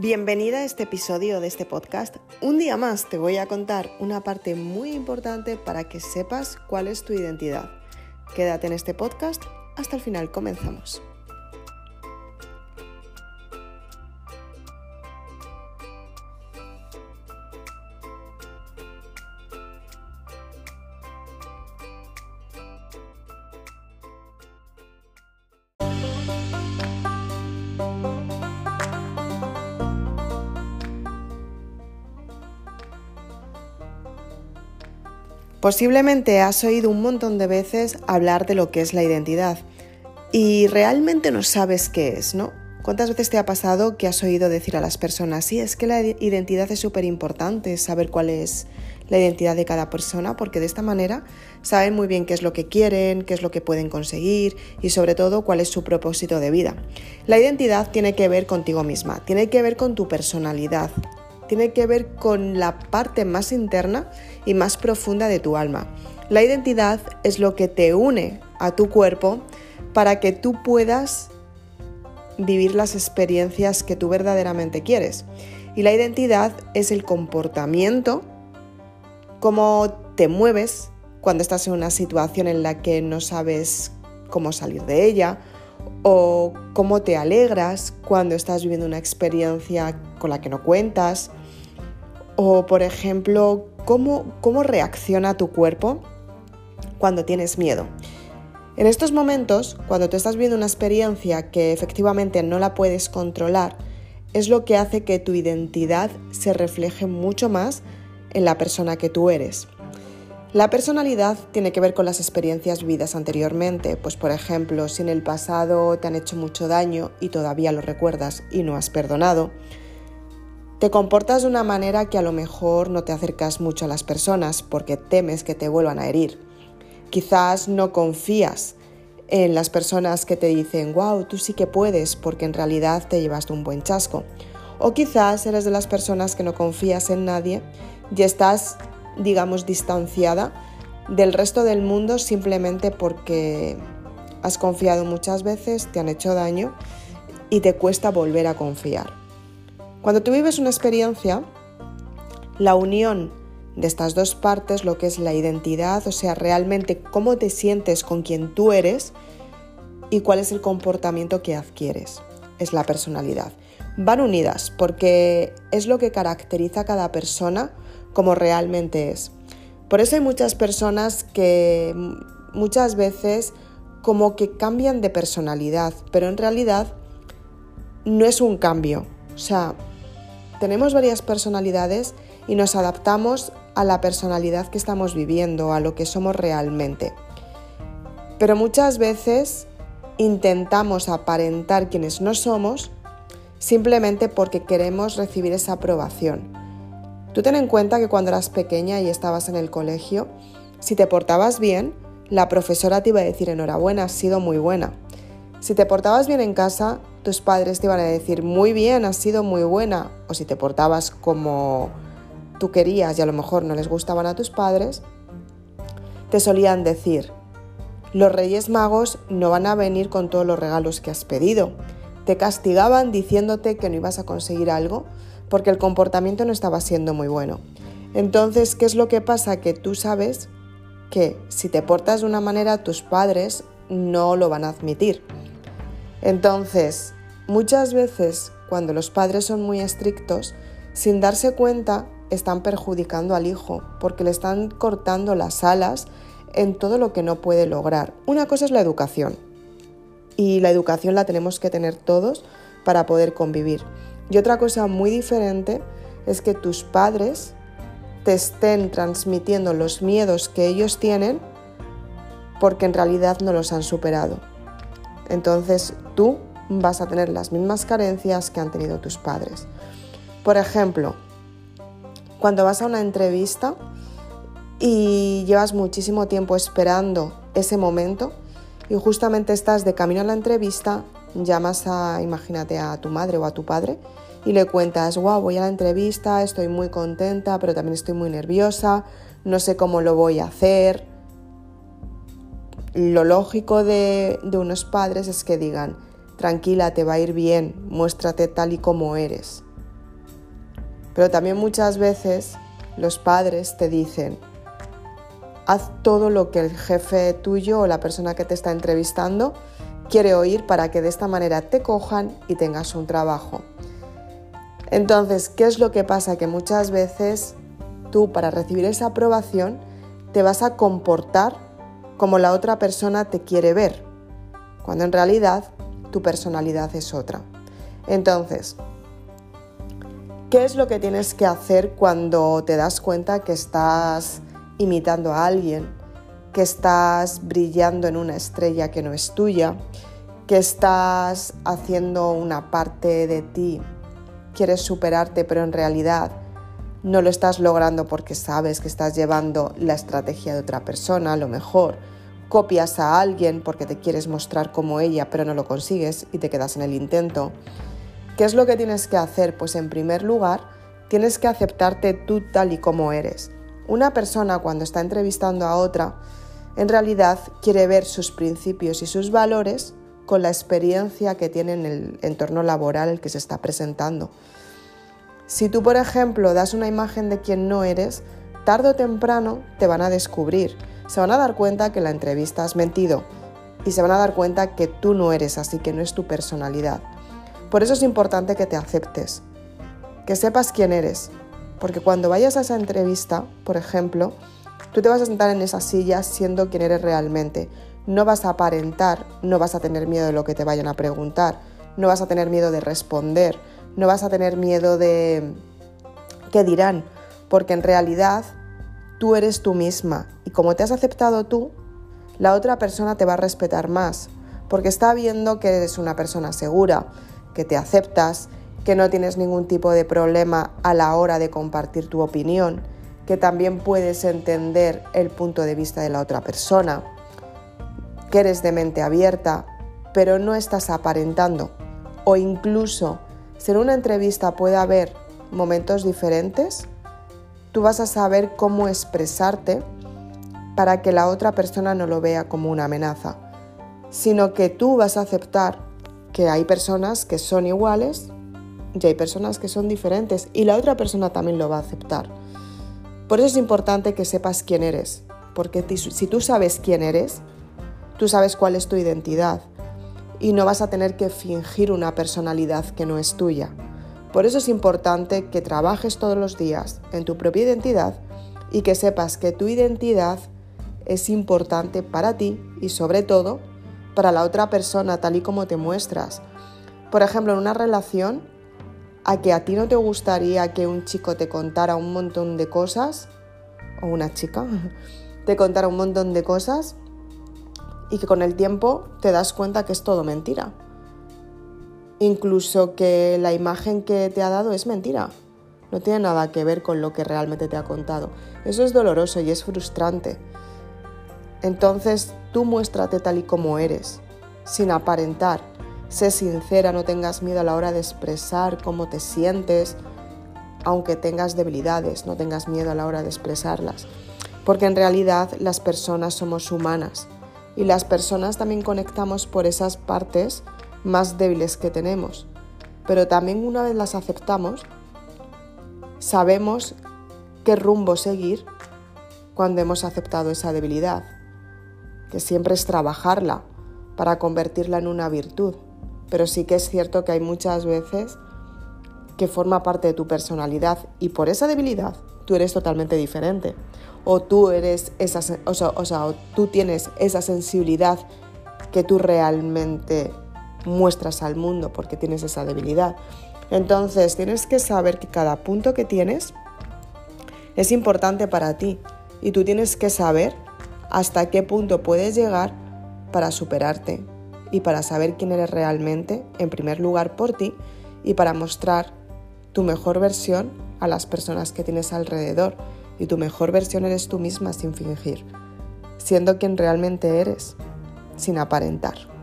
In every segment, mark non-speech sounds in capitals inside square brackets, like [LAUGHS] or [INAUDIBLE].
Bienvenida a este episodio de este podcast. Un día más te voy a contar una parte muy importante para que sepas cuál es tu identidad. Quédate en este podcast hasta el final, comenzamos. Posiblemente has oído un montón de veces hablar de lo que es la identidad y realmente no sabes qué es, ¿no? ¿Cuántas veces te ha pasado que has oído decir a las personas, sí, es que la identidad es súper importante, saber cuál es la identidad de cada persona, porque de esta manera saben muy bien qué es lo que quieren, qué es lo que pueden conseguir y sobre todo cuál es su propósito de vida. La identidad tiene que ver contigo misma, tiene que ver con tu personalidad, tiene que ver con la parte más interna y más profunda de tu alma. La identidad es lo que te une a tu cuerpo para que tú puedas vivir las experiencias que tú verdaderamente quieres. Y la identidad es el comportamiento, cómo te mueves cuando estás en una situación en la que no sabes cómo salir de ella, o cómo te alegras cuando estás viviendo una experiencia con la que no cuentas, o, por ejemplo, cómo, cómo reacciona tu cuerpo cuando tienes miedo. En estos momentos, cuando tú estás viendo una experiencia que efectivamente no la puedes controlar, es lo que hace que tu identidad se refleje mucho más en la persona que tú eres. La personalidad tiene que ver con las experiencias vividas anteriormente, pues por ejemplo, si en el pasado te han hecho mucho daño y todavía lo recuerdas y no has perdonado, te comportas de una manera que a lo mejor no te acercas mucho a las personas porque temes que te vuelvan a herir. Quizás no confías en las personas que te dicen, wow, tú sí que puedes porque en realidad te llevaste un buen chasco. O quizás eres de las personas que no confías en nadie y estás, digamos, distanciada del resto del mundo simplemente porque has confiado muchas veces, te han hecho daño y te cuesta volver a confiar. Cuando tú vives una experiencia, la unión de estas dos partes, lo que es la identidad, o sea, realmente cómo te sientes con quien tú eres y cuál es el comportamiento que adquieres, es la personalidad. Van unidas porque es lo que caracteriza a cada persona como realmente es. Por eso hay muchas personas que muchas veces como que cambian de personalidad, pero en realidad no es un cambio. O sea, tenemos varias personalidades y nos adaptamos a la personalidad que estamos viviendo, a lo que somos realmente. Pero muchas veces intentamos aparentar quienes no somos simplemente porque queremos recibir esa aprobación. Tú ten en cuenta que cuando eras pequeña y estabas en el colegio, si te portabas bien, la profesora te iba a decir enhorabuena, has sido muy buena. Si te portabas bien en casa, tus padres te iban a decir muy bien, has sido muy buena, o si te portabas como tú querías y a lo mejor no les gustaban a tus padres, te solían decir, los Reyes Magos no van a venir con todos los regalos que has pedido. Te castigaban diciéndote que no ibas a conseguir algo porque el comportamiento no estaba siendo muy bueno. Entonces, ¿qué es lo que pasa? Que tú sabes que si te portas de una manera, tus padres no lo van a admitir. Entonces, Muchas veces, cuando los padres son muy estrictos, sin darse cuenta, están perjudicando al hijo porque le están cortando las alas en todo lo que no puede lograr. Una cosa es la educación y la educación la tenemos que tener todos para poder convivir. Y otra cosa muy diferente es que tus padres te estén transmitiendo los miedos que ellos tienen porque en realidad no los han superado. Entonces tú vas a tener las mismas carencias que han tenido tus padres. Por ejemplo, cuando vas a una entrevista y llevas muchísimo tiempo esperando ese momento y justamente estás de camino a la entrevista, llamas a, imagínate, a tu madre o a tu padre y le cuentas, wow, voy a la entrevista, estoy muy contenta, pero también estoy muy nerviosa, no sé cómo lo voy a hacer. Lo lógico de, de unos padres es que digan, tranquila, te va a ir bien, muéstrate tal y como eres. Pero también muchas veces los padres te dicen, haz todo lo que el jefe tuyo o la persona que te está entrevistando quiere oír para que de esta manera te cojan y tengas un trabajo. Entonces, ¿qué es lo que pasa? Que muchas veces tú para recibir esa aprobación te vas a comportar como la otra persona te quiere ver, cuando en realidad tu personalidad es otra. Entonces, ¿qué es lo que tienes que hacer cuando te das cuenta que estás imitando a alguien, que estás brillando en una estrella que no es tuya, que estás haciendo una parte de ti, quieres superarte, pero en realidad no lo estás logrando porque sabes que estás llevando la estrategia de otra persona, a lo mejor copias a alguien porque te quieres mostrar como ella, pero no lo consigues y te quedas en el intento. ¿Qué es lo que tienes que hacer? Pues en primer lugar, tienes que aceptarte tú tal y como eres. Una persona cuando está entrevistando a otra, en realidad quiere ver sus principios y sus valores con la experiencia que tiene en el entorno laboral que se está presentando. Si tú, por ejemplo, das una imagen de quien no eres, tarde o temprano te van a descubrir. Se van a dar cuenta que la entrevista has mentido y se van a dar cuenta que tú no eres así, que no es tu personalidad. Por eso es importante que te aceptes, que sepas quién eres, porque cuando vayas a esa entrevista, por ejemplo, tú te vas a sentar en esa silla siendo quien eres realmente. No vas a aparentar, no vas a tener miedo de lo que te vayan a preguntar, no vas a tener miedo de responder, no vas a tener miedo de qué dirán, porque en realidad tú eres tú misma. Y como te has aceptado tú, la otra persona te va a respetar más, porque está viendo que eres una persona segura, que te aceptas, que no tienes ningún tipo de problema a la hora de compartir tu opinión, que también puedes entender el punto de vista de la otra persona, que eres de mente abierta, pero no estás aparentando. O incluso si en una entrevista puede haber momentos diferentes, tú vas a saber cómo expresarte para que la otra persona no lo vea como una amenaza, sino que tú vas a aceptar que hay personas que son iguales y hay personas que son diferentes y la otra persona también lo va a aceptar. Por eso es importante que sepas quién eres, porque si tú sabes quién eres, tú sabes cuál es tu identidad y no vas a tener que fingir una personalidad que no es tuya. Por eso es importante que trabajes todos los días en tu propia identidad y que sepas que tu identidad es importante para ti y sobre todo para la otra persona tal y como te muestras. Por ejemplo, en una relación, a que a ti no te gustaría que un chico te contara un montón de cosas, o una chica, [LAUGHS] te contara un montón de cosas, y que con el tiempo te das cuenta que es todo mentira. Incluso que la imagen que te ha dado es mentira. No tiene nada que ver con lo que realmente te ha contado. Eso es doloroso y es frustrante. Entonces tú muéstrate tal y como eres, sin aparentar. Sé sincera, no tengas miedo a la hora de expresar cómo te sientes, aunque tengas debilidades, no tengas miedo a la hora de expresarlas. Porque en realidad las personas somos humanas y las personas también conectamos por esas partes más débiles que tenemos. Pero también una vez las aceptamos, sabemos qué rumbo seguir cuando hemos aceptado esa debilidad, que siempre es trabajarla para convertirla en una virtud. Pero sí que es cierto que hay muchas veces que forma parte de tu personalidad y por esa debilidad tú eres totalmente diferente o tú eres esa, o sea, tú tienes esa sensibilidad que tú realmente muestras al mundo porque tienes esa debilidad. Entonces tienes que saber que cada punto que tienes es importante para ti y tú tienes que saber hasta qué punto puedes llegar para superarte y para saber quién eres realmente, en primer lugar por ti, y para mostrar tu mejor versión a las personas que tienes alrededor y tu mejor versión eres tú misma sin fingir, siendo quien realmente eres, sin aparentar.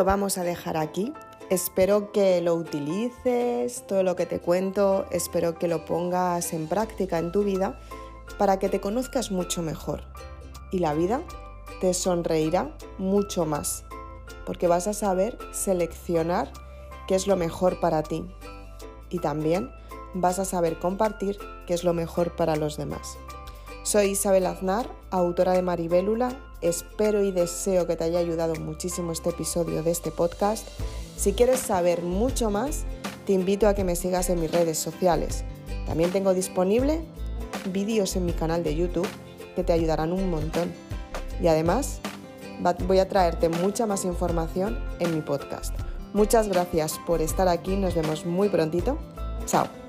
Lo vamos a dejar aquí. Espero que lo utilices, todo lo que te cuento, espero que lo pongas en práctica en tu vida para que te conozcas mucho mejor. Y la vida te sonreirá mucho más, porque vas a saber seleccionar qué es lo mejor para ti. Y también vas a saber compartir qué es lo mejor para los demás. Soy Isabel Aznar, autora de Maribélula. Espero y deseo que te haya ayudado muchísimo este episodio de este podcast. Si quieres saber mucho más, te invito a que me sigas en mis redes sociales. También tengo disponible vídeos en mi canal de YouTube que te ayudarán un montón. Y además, voy a traerte mucha más información en mi podcast. Muchas gracias por estar aquí, nos vemos muy prontito. Chao.